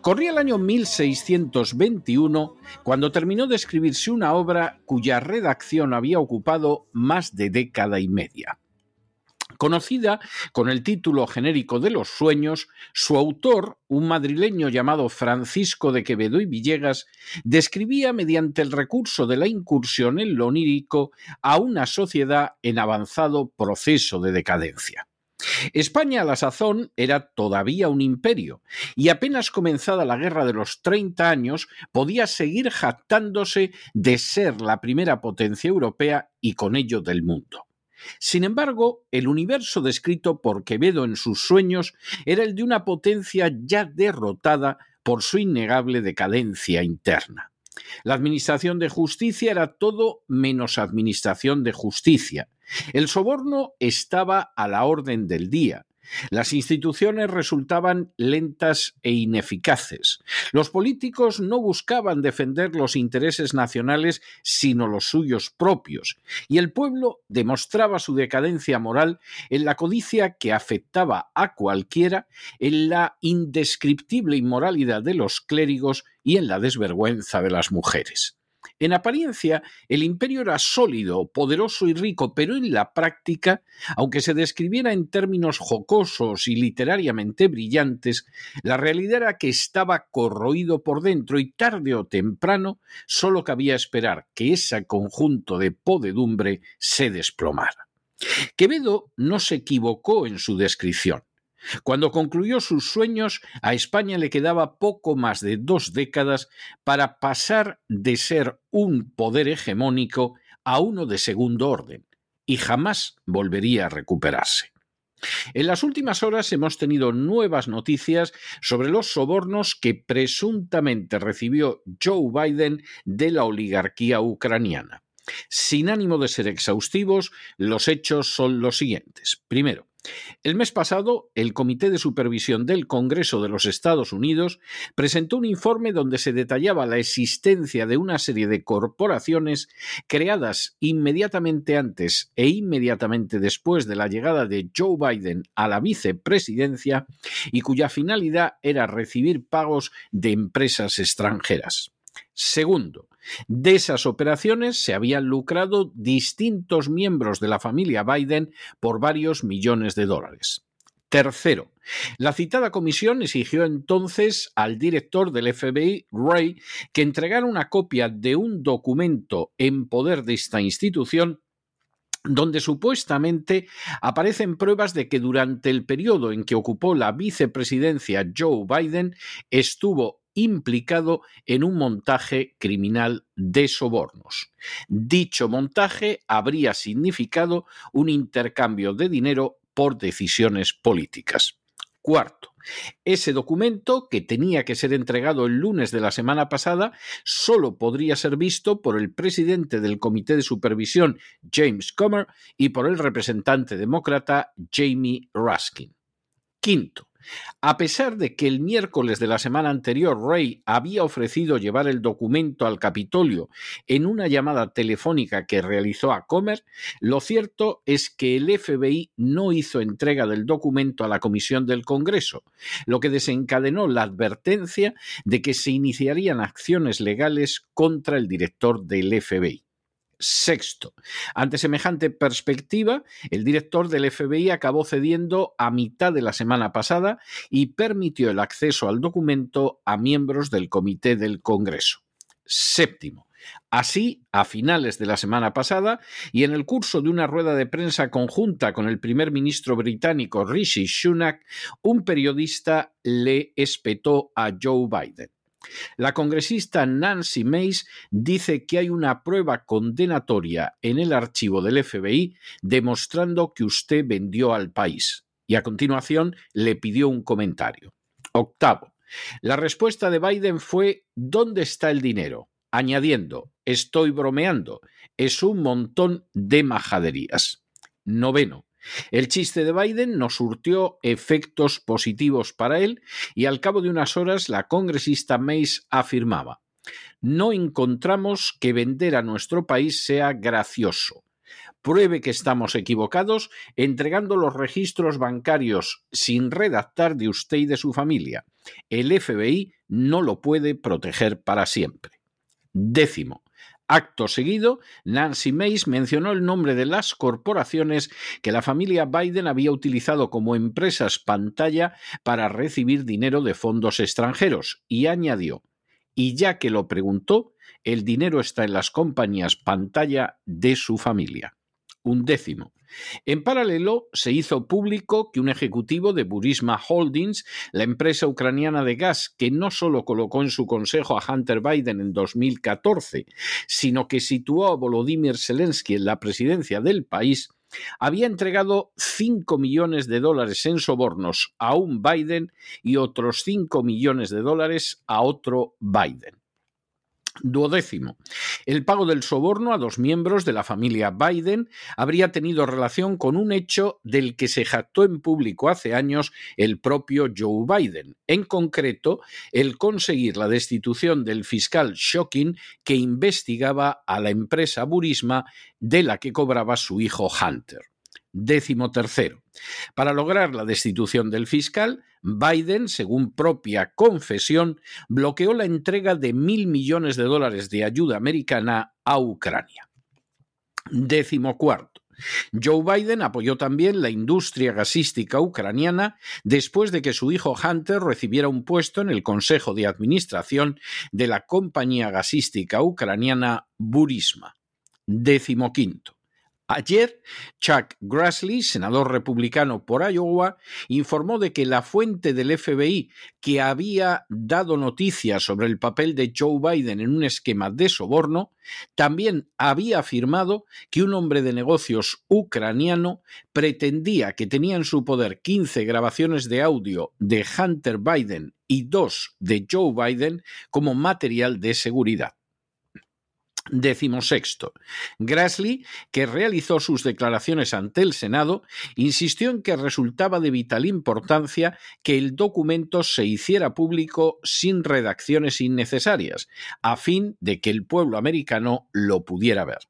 Corría el año 1621 cuando terminó de escribirse una obra cuya redacción había ocupado más de década y media. Conocida con el título genérico de Los Sueños, su autor, un madrileño llamado Francisco de Quevedo y Villegas, describía mediante el recurso de la incursión en lo onírico a una sociedad en avanzado proceso de decadencia. España a la sazón era todavía un imperio, y apenas comenzada la guerra de los 30 años podía seguir jactándose de ser la primera potencia europea y con ello del mundo. Sin embargo, el universo descrito por Quevedo en sus sueños era el de una potencia ya derrotada por su innegable decadencia interna. La administración de justicia era todo menos administración de justicia. El soborno estaba a la orden del día. Las instituciones resultaban lentas e ineficaces. Los políticos no buscaban defender los intereses nacionales sino los suyos propios, y el pueblo demostraba su decadencia moral en la codicia que afectaba a cualquiera, en la indescriptible inmoralidad de los clérigos y en la desvergüenza de las mujeres. En apariencia, el imperio era sólido, poderoso y rico, pero en la práctica, aunque se describiera en términos jocosos y literariamente brillantes, la realidad era que estaba corroído por dentro y tarde o temprano solo cabía esperar que ese conjunto de podedumbre se desplomara. Quevedo no se equivocó en su descripción. Cuando concluyó sus sueños, a España le quedaba poco más de dos décadas para pasar de ser un poder hegemónico a uno de segundo orden, y jamás volvería a recuperarse. En las últimas horas hemos tenido nuevas noticias sobre los sobornos que presuntamente recibió Joe Biden de la oligarquía ucraniana. Sin ánimo de ser exhaustivos, los hechos son los siguientes. Primero, el mes pasado, el Comité de Supervisión del Congreso de los Estados Unidos presentó un informe donde se detallaba la existencia de una serie de corporaciones creadas inmediatamente antes e inmediatamente después de la llegada de Joe Biden a la vicepresidencia y cuya finalidad era recibir pagos de empresas extranjeras. Segundo, de esas operaciones se habían lucrado distintos miembros de la familia Biden por varios millones de dólares. Tercero, la citada comisión exigió entonces al director del FBI, Ray, que entregara una copia de un documento en poder de esta institución donde supuestamente aparecen pruebas de que durante el periodo en que ocupó la vicepresidencia Joe Biden estuvo implicado en un montaje criminal de sobornos. Dicho montaje habría significado un intercambio de dinero por decisiones políticas. Cuarto, ese documento, que tenía que ser entregado el lunes de la semana pasada, solo podría ser visto por el presidente del Comité de Supervisión, James Comer, y por el representante demócrata, Jamie Raskin. Quinto, a pesar de que el miércoles de la semana anterior Ray había ofrecido llevar el documento al Capitolio en una llamada telefónica que realizó a Comer, lo cierto es que el FBI no hizo entrega del documento a la Comisión del Congreso, lo que desencadenó la advertencia de que se iniciarían acciones legales contra el director del FBI. Sexto, ante semejante perspectiva, el director del FBI acabó cediendo a mitad de la semana pasada y permitió el acceso al documento a miembros del Comité del Congreso. Séptimo, Así, a finales de la semana pasada, y en el curso de una rueda de prensa conjunta con el primer ministro británico Rishi Sunak, un periodista le espetó a Joe Biden. La congresista Nancy Mace dice que hay una prueba condenatoria en el archivo del FBI demostrando que usted vendió al país. Y a continuación le pidió un comentario. Octavo. La respuesta de Biden fue ¿Dónde está el dinero? añadiendo Estoy bromeando. Es un montón de majaderías. Noveno. El chiste de Biden no surtió efectos positivos para él y al cabo de unas horas la congresista Mace afirmaba No encontramos que vender a nuestro país sea gracioso. Pruebe que estamos equivocados entregando los registros bancarios sin redactar de usted y de su familia. El FBI no lo puede proteger para siempre. Décimo. Acto seguido, Nancy Mace mencionó el nombre de las corporaciones que la familia Biden había utilizado como empresas pantalla para recibir dinero de fondos extranjeros y añadió, y ya que lo preguntó, el dinero está en las compañías pantalla de su familia. Un décimo. En paralelo, se hizo público que un ejecutivo de Burisma Holdings, la empresa ucraniana de gas que no solo colocó en su consejo a Hunter Biden en 2014, sino que situó a Volodymyr Zelensky en la presidencia del país, había entregado 5 millones de dólares en sobornos a un Biden y otros 5 millones de dólares a otro Biden. Duodécimo. El pago del soborno a dos miembros de la familia Biden habría tenido relación con un hecho del que se jactó en público hace años el propio Joe Biden, en concreto el conseguir la destitución del fiscal Shocking que investigaba a la empresa Burisma de la que cobraba su hijo Hunter. Décimo tercero. Para lograr la destitución del fiscal, Biden, según propia confesión, bloqueó la entrega de mil millones de dólares de ayuda americana a Ucrania. Décimo cuarto. Joe Biden apoyó también la industria gasística ucraniana después de que su hijo Hunter recibiera un puesto en el Consejo de Administración de la compañía gasística ucraniana Burisma. Décimo quinto. Ayer, Chuck Grassley, senador republicano por Iowa, informó de que la fuente del FBI que había dado noticias sobre el papel de Joe Biden en un esquema de soborno, también había afirmado que un hombre de negocios ucraniano pretendía que tenía en su poder 15 grabaciones de audio de Hunter Biden y dos de Joe Biden como material de seguridad. Décimo sexto. Grassley, que realizó sus declaraciones ante el Senado, insistió en que resultaba de vital importancia que el documento se hiciera público sin redacciones innecesarias, a fin de que el pueblo americano lo pudiera ver.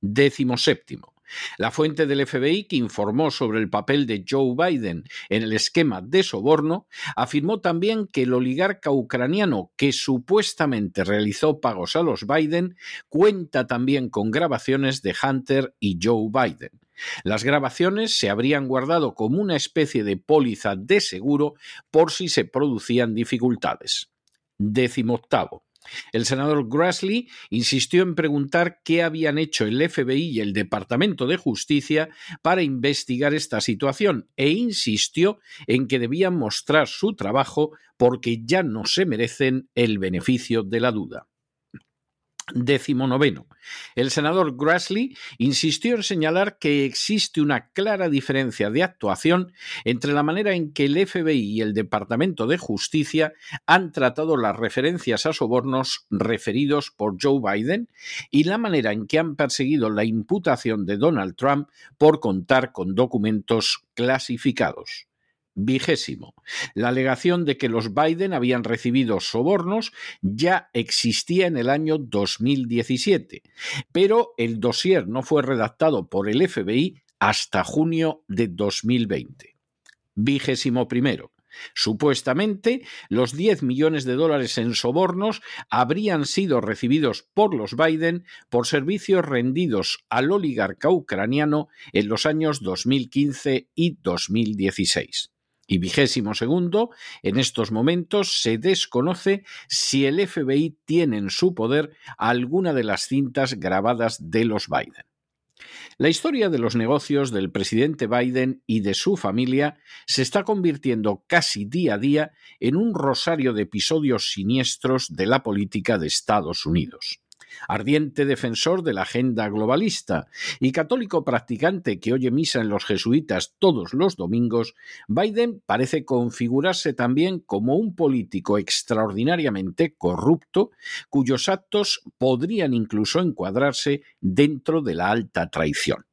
Décimo séptimo. La fuente del FBI que informó sobre el papel de Joe Biden en el esquema de soborno afirmó también que el oligarca ucraniano que supuestamente realizó pagos a los Biden cuenta también con grabaciones de Hunter y Joe Biden. Las grabaciones se habrían guardado como una especie de póliza de seguro por si se producían dificultades. Décimo octavo. El senador Grassley insistió en preguntar qué habían hecho el FBI y el Departamento de Justicia para investigar esta situación e insistió en que debían mostrar su trabajo porque ya no se merecen el beneficio de la duda. Décimo noveno. El senador Grassley insistió en señalar que existe una clara diferencia de actuación entre la manera en que el FBI y el Departamento de Justicia han tratado las referencias a sobornos referidos por Joe Biden y la manera en que han perseguido la imputación de Donald Trump por contar con documentos clasificados. Vigésimo. La alegación de que los Biden habían recibido sobornos ya existía en el año 2017, pero el dossier no fue redactado por el FBI hasta junio de 2020. Vigésimo primero. Supuestamente, los 10 millones de dólares en sobornos habrían sido recibidos por los Biden por servicios rendidos al oligarca ucraniano en los años 2015 y 2016 y vigésimo segundo, en estos momentos se desconoce si el FBI tiene en su poder alguna de las cintas grabadas de los Biden. La historia de los negocios del presidente Biden y de su familia se está convirtiendo casi día a día en un rosario de episodios siniestros de la política de Estados Unidos ardiente defensor de la agenda globalista y católico practicante que oye misa en los jesuitas todos los domingos, Biden parece configurarse también como un político extraordinariamente corrupto cuyos actos podrían incluso encuadrarse dentro de la alta traición.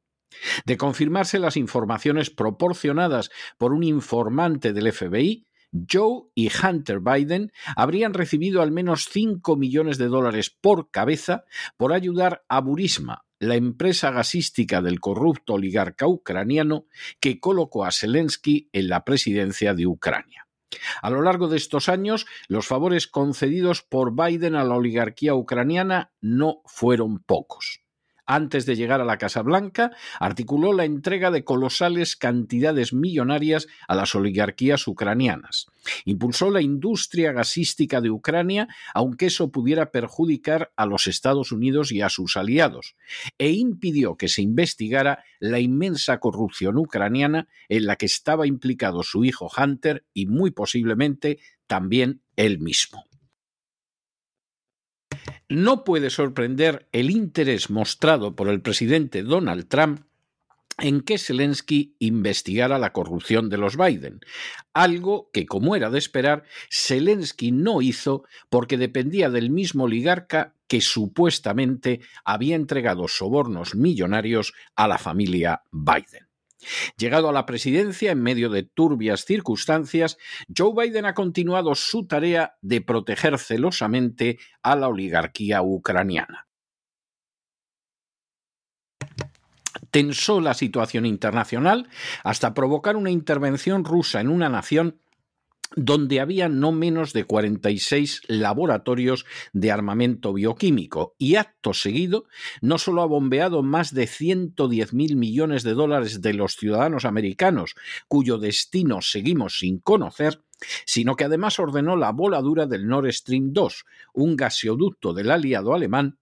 De confirmarse las informaciones proporcionadas por un informante del FBI, Joe y Hunter Biden habrían recibido al menos 5 millones de dólares por cabeza por ayudar a Burisma, la empresa gasística del corrupto oligarca ucraniano que colocó a Zelensky en la presidencia de Ucrania. A lo largo de estos años, los favores concedidos por Biden a la oligarquía ucraniana no fueron pocos antes de llegar a la Casa Blanca, articuló la entrega de colosales cantidades millonarias a las oligarquías ucranianas. Impulsó la industria gasística de Ucrania, aunque eso pudiera perjudicar a los Estados Unidos y a sus aliados, e impidió que se investigara la inmensa corrupción ucraniana en la que estaba implicado su hijo Hunter y muy posiblemente también él mismo. No puede sorprender el interés mostrado por el presidente Donald Trump en que Zelensky investigara la corrupción de los Biden, algo que, como era de esperar, Zelensky no hizo porque dependía del mismo oligarca que supuestamente había entregado sobornos millonarios a la familia Biden. Llegado a la presidencia en medio de turbias circunstancias, Joe Biden ha continuado su tarea de proteger celosamente a la oligarquía ucraniana. Tensó la situación internacional hasta provocar una intervención rusa en una nación donde había no menos de 46 laboratorios de armamento bioquímico y acto seguido no solo ha bombeado más de 110 mil millones de dólares de los ciudadanos americanos, cuyo destino seguimos sin conocer, sino que además ordenó la voladura del Nord Stream 2, un gaseoducto del aliado alemán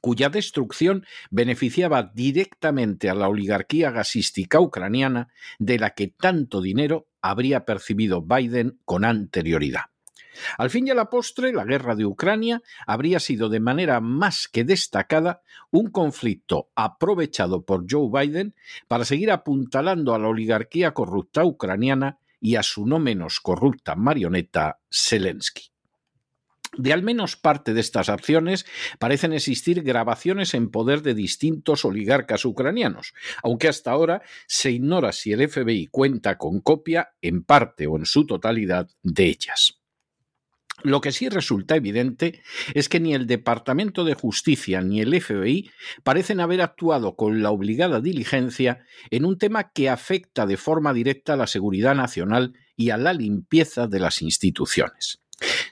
cuya destrucción beneficiaba directamente a la oligarquía gasística ucraniana de la que tanto dinero habría percibido Biden con anterioridad. Al fin y a la postre, la guerra de Ucrania habría sido de manera más que destacada un conflicto aprovechado por Joe Biden para seguir apuntalando a la oligarquía corrupta ucraniana y a su no menos corrupta marioneta Zelensky. De al menos parte de estas acciones parecen existir grabaciones en poder de distintos oligarcas ucranianos, aunque hasta ahora se ignora si el FBI cuenta con copia en parte o en su totalidad de ellas. Lo que sí resulta evidente es que ni el Departamento de Justicia ni el FBI parecen haber actuado con la obligada diligencia en un tema que afecta de forma directa a la seguridad nacional y a la limpieza de las instituciones.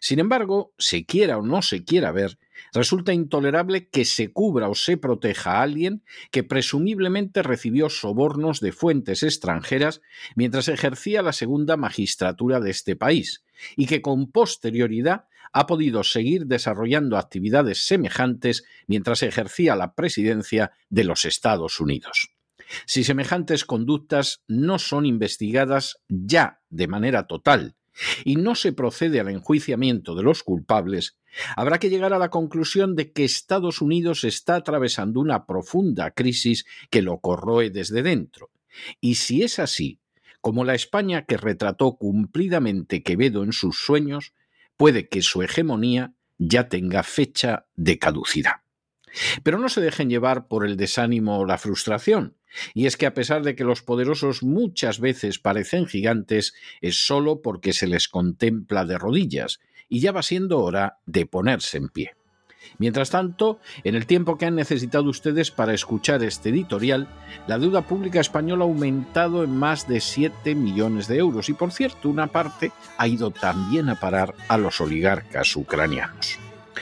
Sin embargo, se quiera o no se quiera ver, resulta intolerable que se cubra o se proteja a alguien que presumiblemente recibió sobornos de fuentes extranjeras mientras ejercía la segunda magistratura de este país y que con posterioridad ha podido seguir desarrollando actividades semejantes mientras ejercía la presidencia de los Estados Unidos. Si semejantes conductas no son investigadas ya de manera total y no se procede al enjuiciamiento de los culpables, habrá que llegar a la conclusión de que Estados Unidos está atravesando una profunda crisis que lo corroe desde dentro. Y si es así, como la España que retrató cumplidamente Quevedo en sus sueños, puede que su hegemonía ya tenga fecha de caducidad. Pero no se dejen llevar por el desánimo o la frustración. Y es que a pesar de que los poderosos muchas veces parecen gigantes, es solo porque se les contempla de rodillas, y ya va siendo hora de ponerse en pie. Mientras tanto, en el tiempo que han necesitado ustedes para escuchar este editorial, la deuda pública española ha aumentado en más de 7 millones de euros y, por cierto, una parte ha ido también a parar a los oligarcas ucranianos.